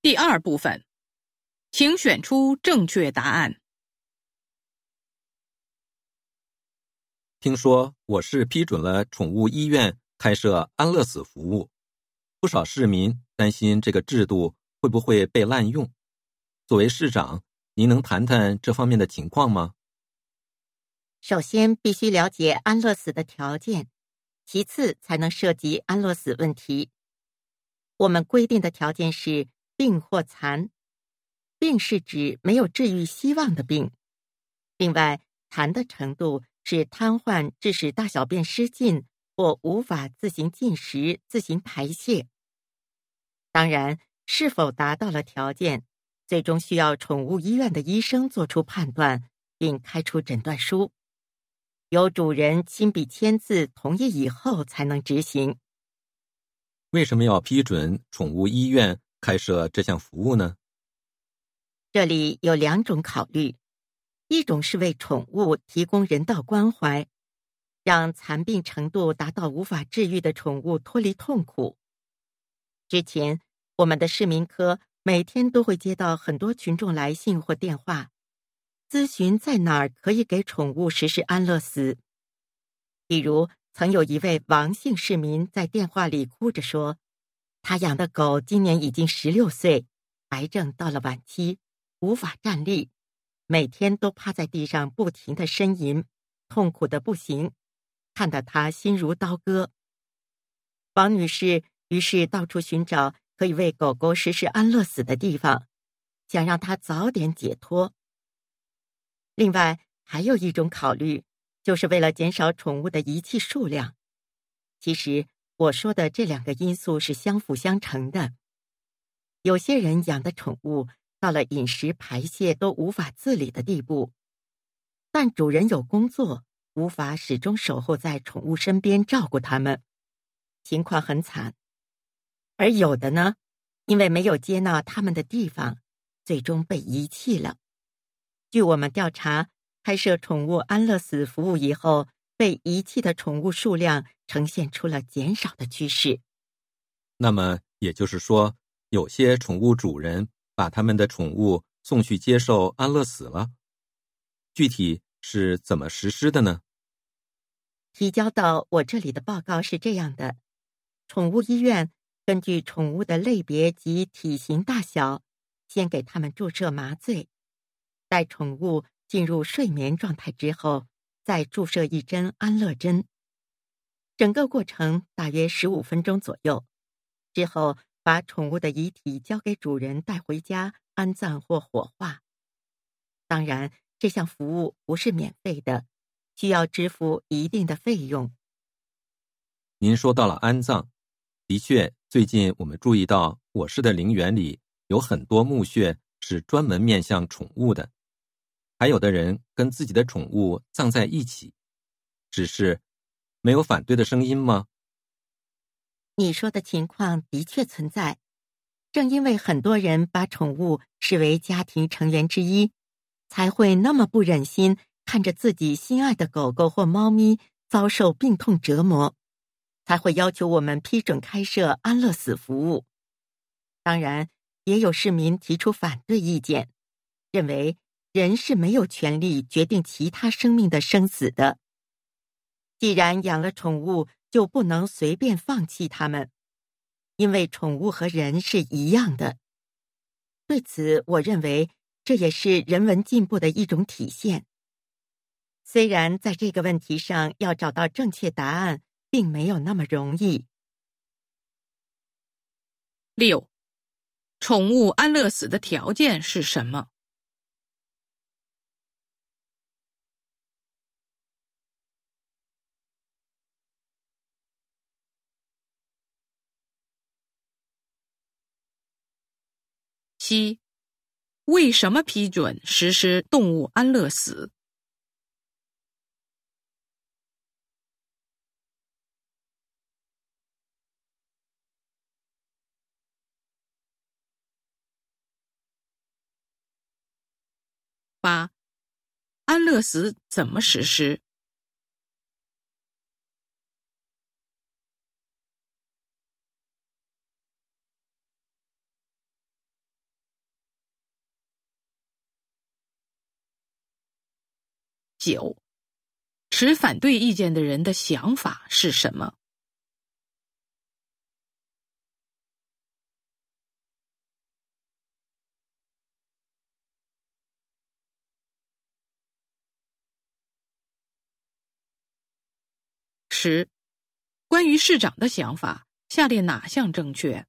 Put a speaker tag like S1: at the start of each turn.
S1: 第二部分，请选出正确答案。
S2: 听说我市批准了宠物医院开设安乐死服务，不少市民担心这个制度会不会被滥用。作为市长，您能谈谈这方面的情况吗？
S3: 首先，必须了解安乐死的条件，其次才能涉及安乐死问题。我们规定的条件是病或残，病是指没有治愈希望的病，另外残的程度。是瘫痪致使大小便失禁或无法自行进食、自行排泄。当然，是否达到了条件，最终需要宠物医院的医生做出判断，并开出诊断书，由主人亲笔签字同意以后才能执行。
S2: 为什么要批准宠物医院开设这项服务呢？
S3: 这里有两种考虑。一种是为宠物提供人道关怀，让残病程度达到无法治愈的宠物脱离痛苦。之前，我们的市民科每天都会接到很多群众来信或电话，咨询在哪儿可以给宠物实施安乐死。比如，曾有一位王姓市民在电话里哭着说，他养的狗今年已经十六岁，癌症到了晚期，无法站立。每天都趴在地上不停的呻吟，痛苦的不行，看得他心如刀割。王女士于是到处寻找可以为狗狗实施安乐死的地方，想让它早点解脱。另外还有一种考虑，就是为了减少宠物的遗弃数量。其实我说的这两个因素是相辅相成的。有些人养的宠物。到了饮食排泄都无法自理的地步，但主人有工作，无法始终守候在宠物身边照顾它们，情况很惨。而有的呢，因为没有接纳他们的地方，最终被遗弃了。据我们调查，开设宠物安乐死服务以后，被遗弃的宠物数量呈现出了减少的趋势。
S2: 那么也就是说，有些宠物主人。把他们的宠物送去接受安乐死了，具体是怎么实施的呢？
S3: 提交到我这里的报告是这样的：宠物医院根据宠物的类别及体型大小，先给它们注射麻醉，待宠物进入睡眠状态之后，再注射一针安乐针。整个过程大约十五分钟左右，之后。把宠物的遗体交给主人带回家安葬或火化。当然，这项服务不是免费的，需要支付一定的费用。
S2: 您说到了安葬，的确，最近我们注意到我市的陵园里有很多墓穴是专门面向宠物的，还有的人跟自己的宠物葬在一起，只是没有反对的声音吗？
S3: 你说的情况的确存在，正因为很多人把宠物视为家庭成员之一，才会那么不忍心看着自己心爱的狗狗或猫咪遭受病痛折磨，才会要求我们批准开设安乐死服务。当然，也有市民提出反对意见，认为人是没有权利决定其他生命的生死的。既然养了宠物，就不能随便放弃它们，因为宠物和人是一样的。对此，我认为这也是人文进步的一种体现。虽然在这个问题上要找到正确答案，并没有那么容易。
S1: 六，宠物安乐死的条件是什么？七，为什么批准实施动物安乐死？八，安乐死怎么实施？九，持反对意见的人的想法是什么？十，关于市长的想法，下列哪项正确？